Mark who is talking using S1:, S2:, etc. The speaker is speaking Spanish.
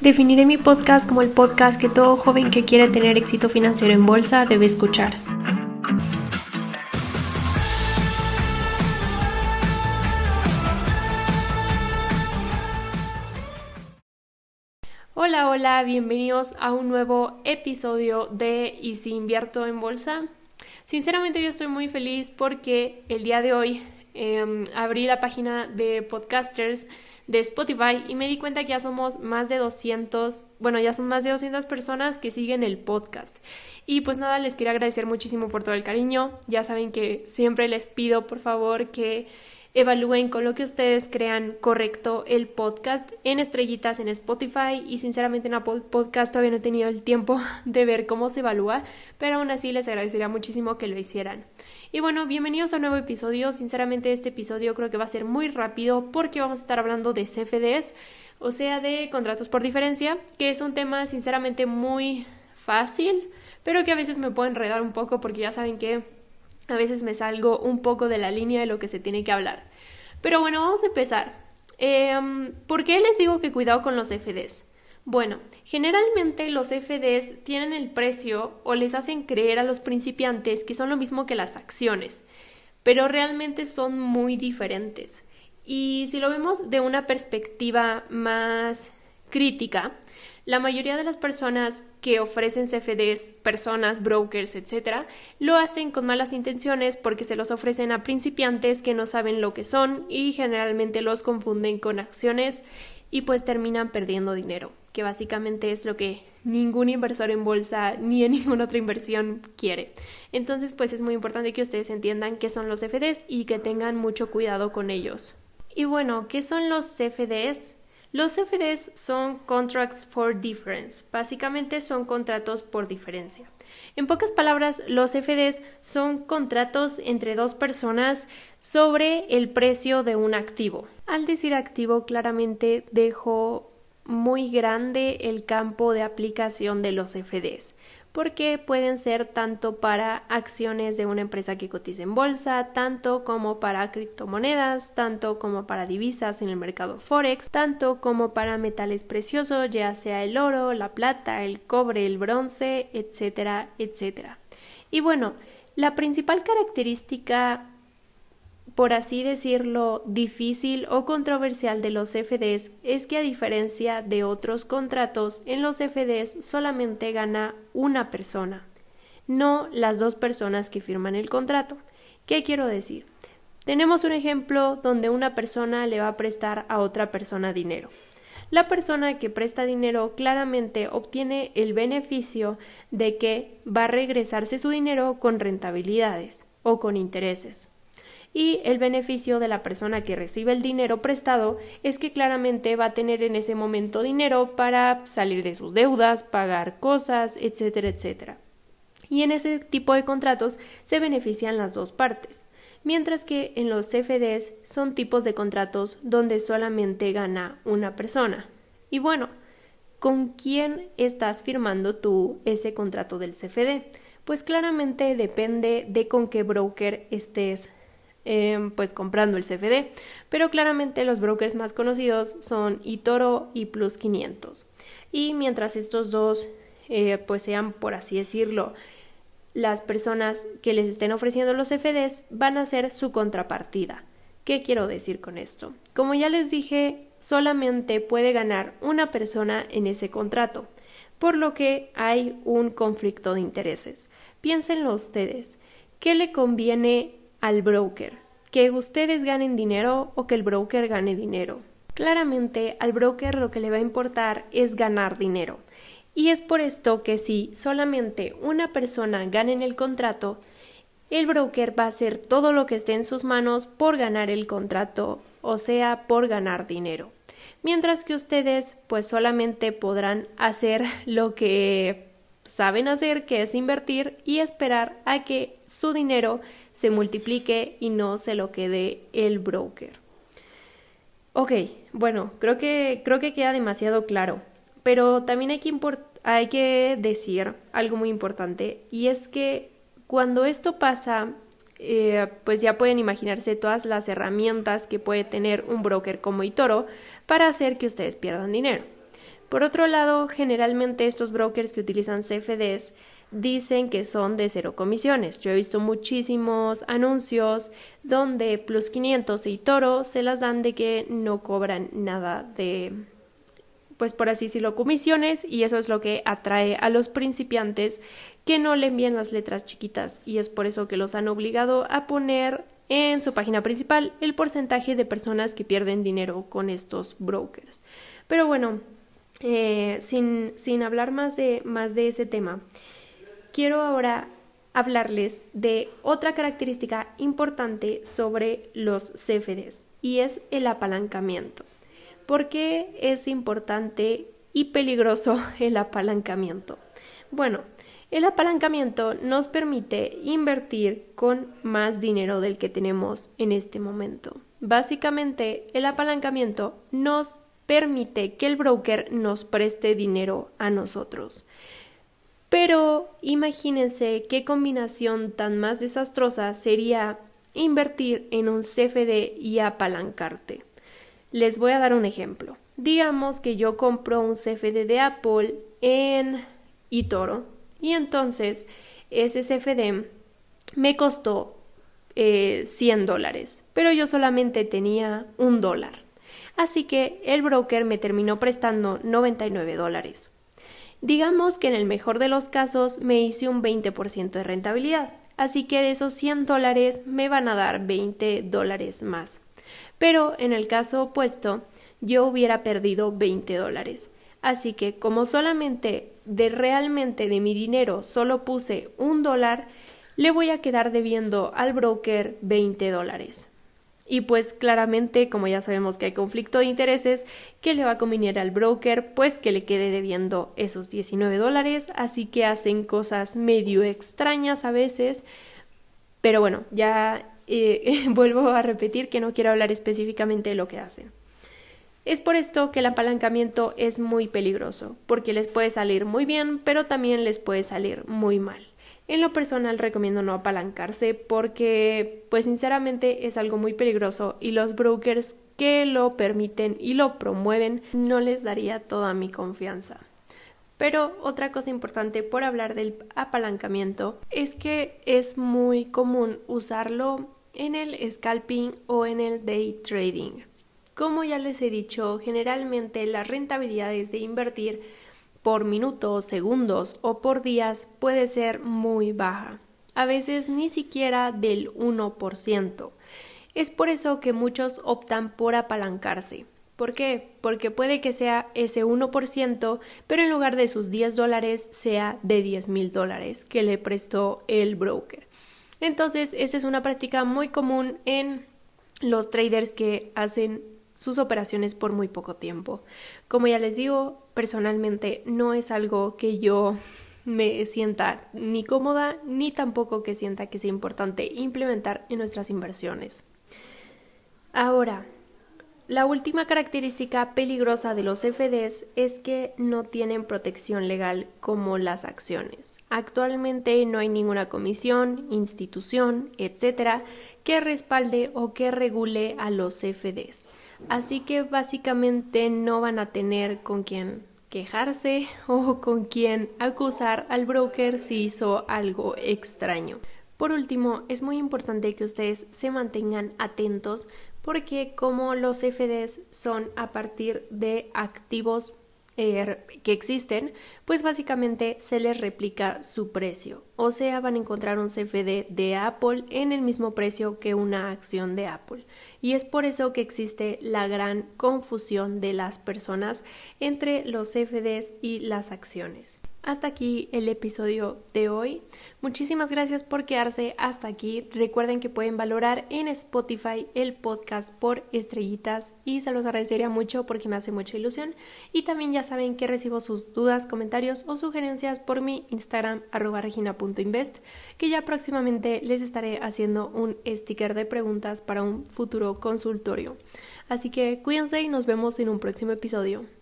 S1: Definiré mi podcast como el podcast que todo joven que quiere tener éxito financiero en bolsa debe escuchar. Hola, hola, bienvenidos a un nuevo episodio de ¿Y si invierto en bolsa? Sinceramente yo estoy muy feliz porque el día de hoy em, abrí la página de podcasters de Spotify y me di cuenta que ya somos más de 200, bueno, ya son más de 200 personas que siguen el podcast. Y pues nada, les quiero agradecer muchísimo por todo el cariño. Ya saben que siempre les pido por favor que evalúen con lo que ustedes crean correcto el podcast en estrellitas en Spotify y sinceramente en Apple Podcast todavía no he tenido el tiempo de ver cómo se evalúa, pero aún así les agradecería muchísimo que lo hicieran. Y bueno, bienvenidos a un nuevo episodio. Sinceramente este episodio creo que va a ser muy rápido porque vamos a estar hablando de CFDs, o sea, de contratos por diferencia, que es un tema sinceramente muy fácil, pero que a veces me puedo enredar un poco porque ya saben que a veces me salgo un poco de la línea de lo que se tiene que hablar. Pero bueno, vamos a empezar. Em, ¿Por qué les digo que cuidado con los CFDs? Bueno, generalmente los FDs tienen el precio o les hacen creer a los principiantes que son lo mismo que las acciones, pero realmente son muy diferentes. Y si lo vemos de una perspectiva más crítica, la mayoría de las personas que ofrecen CFDs, personas, brokers, etc., lo hacen con malas intenciones porque se los ofrecen a principiantes que no saben lo que son y generalmente los confunden con acciones y pues terminan perdiendo dinero que básicamente es lo que ningún inversor en bolsa ni en ninguna otra inversión quiere. Entonces, pues es muy importante que ustedes entiendan qué son los CFDs y que tengan mucho cuidado con ellos. Y bueno, ¿qué son los CFDs? Los CFDs son Contracts for Difference, básicamente son contratos por diferencia. En pocas palabras, los CFDs son contratos entre dos personas sobre el precio de un activo. Al decir activo, claramente dejo muy grande el campo de aplicación de los FDs, porque pueden ser tanto para acciones de una empresa que cotiza en bolsa, tanto como para criptomonedas, tanto como para divisas en el mercado forex, tanto como para metales preciosos, ya sea el oro, la plata, el cobre, el bronce, etcétera, etcétera. Y bueno, la principal característica por así decirlo, difícil o controversial de los FDs es que a diferencia de otros contratos, en los FDs solamente gana una persona, no las dos personas que firman el contrato. ¿Qué quiero decir? Tenemos un ejemplo donde una persona le va a prestar a otra persona dinero. La persona que presta dinero claramente obtiene el beneficio de que va a regresarse su dinero con rentabilidades o con intereses y el beneficio de la persona que recibe el dinero prestado es que claramente va a tener en ese momento dinero para salir de sus deudas, pagar cosas, etcétera, etcétera. Y en ese tipo de contratos se benefician las dos partes, mientras que en los CFDs son tipos de contratos donde solamente gana una persona. Y bueno, ¿con quién estás firmando tú ese contrato del CFD? Pues claramente depende de con qué broker estés Em, pues comprando el CFD, pero claramente los brokers más conocidos son eToro y Plus 500. Y mientras estos dos eh, pues sean, por así decirlo, las personas que les estén ofreciendo los CFDs van a ser su contrapartida. ¿Qué quiero decir con esto? Como ya les dije, solamente puede ganar una persona en ese contrato, por lo que hay un conflicto de intereses. Piénsenlo ustedes. ¿Qué le conviene al broker, que ustedes ganen dinero o que el broker gane dinero. Claramente al broker lo que le va a importar es ganar dinero. Y es por esto que si solamente una persona gana en el contrato, el broker va a hacer todo lo que esté en sus manos por ganar el contrato, o sea, por ganar dinero. Mientras que ustedes pues solamente podrán hacer lo que saben hacer, que es invertir y esperar a que su dinero se multiplique y no se lo quede el broker. Ok, bueno, creo que, creo que queda demasiado claro, pero también hay que, hay que decir algo muy importante y es que cuando esto pasa, eh, pues ya pueden imaginarse todas las herramientas que puede tener un broker como Itoro para hacer que ustedes pierdan dinero. Por otro lado, generalmente estos brokers que utilizan CFDs dicen que son de cero comisiones. Yo he visto muchísimos anuncios donde Plus 500 y Toro se las dan de que no cobran nada de, pues por así decirlo, comisiones y eso es lo que atrae a los principiantes que no le envían las letras chiquitas y es por eso que los han obligado a poner en su página principal el porcentaje de personas que pierden dinero con estos brokers. Pero bueno, eh, sin, sin hablar más de, más de ese tema, quiero ahora hablarles de otra característica importante sobre los CFDs y es el apalancamiento. ¿Por qué es importante y peligroso el apalancamiento? Bueno, el apalancamiento nos permite invertir con más dinero del que tenemos en este momento. Básicamente, el apalancamiento nos permite que el broker nos preste dinero a nosotros. Pero imagínense qué combinación tan más desastrosa sería invertir en un CFD y apalancarte. Les voy a dar un ejemplo. Digamos que yo compro un CFD de Apple en eToro y entonces ese CFD me costó 100 eh, dólares, pero yo solamente tenía un dólar. Así que el broker me terminó prestando 99 dólares. Digamos que en el mejor de los casos me hice un 20% de rentabilidad, así que de esos 100 dólares me van a dar 20 dólares más. Pero en el caso opuesto, yo hubiera perdido 20 dólares. Así que como solamente de realmente de mi dinero solo puse un dólar, le voy a quedar debiendo al broker 20 dólares. Y pues claramente, como ya sabemos que hay conflicto de intereses, que le va a convenir al broker, pues que le quede debiendo esos 19 dólares, así que hacen cosas medio extrañas a veces. Pero bueno, ya eh, vuelvo a repetir que no quiero hablar específicamente de lo que hacen. Es por esto que el apalancamiento es muy peligroso, porque les puede salir muy bien, pero también les puede salir muy mal. En lo personal recomiendo no apalancarse porque pues sinceramente es algo muy peligroso y los brokers que lo permiten y lo promueven no les daría toda mi confianza. Pero otra cosa importante por hablar del apalancamiento es que es muy común usarlo en el scalping o en el day trading. Como ya les he dicho, generalmente las rentabilidades de invertir por minutos, segundos o por días puede ser muy baja, a veces ni siquiera del 1%. Es por eso que muchos optan por apalancarse. ¿Por qué? Porque puede que sea ese 1%, pero en lugar de sus 10 dólares sea de 10 mil dólares que le prestó el broker. Entonces, esa es una práctica muy común en los traders que hacen sus operaciones por muy poco tiempo. Como ya les digo, personalmente no es algo que yo me sienta ni cómoda ni tampoco que sienta que sea importante implementar en nuestras inversiones. Ahora, la última característica peligrosa de los FDs es que no tienen protección legal como las acciones. Actualmente no hay ninguna comisión, institución, etcétera, que respalde o que regule a los FDs. Así que básicamente no van a tener con quién quejarse o con quién acusar al broker si hizo algo extraño. Por último, es muy importante que ustedes se mantengan atentos porque como los FDs son a partir de activos eh, que existen, pues básicamente se les replica su precio. O sea, van a encontrar un CFD de Apple en el mismo precio que una acción de Apple y es por eso que existe la gran confusión de las personas entre los CFDs y las acciones. Hasta aquí el episodio de hoy. Muchísimas gracias por quedarse hasta aquí. Recuerden que pueden valorar en Spotify el podcast por estrellitas y se los agradecería mucho porque me hace mucha ilusión. Y también ya saben que recibo sus dudas, comentarios o sugerencias por mi Instagram regina.invest que ya próximamente les estaré haciendo un sticker de preguntas para un futuro consultorio. Así que cuídense y nos vemos en un próximo episodio.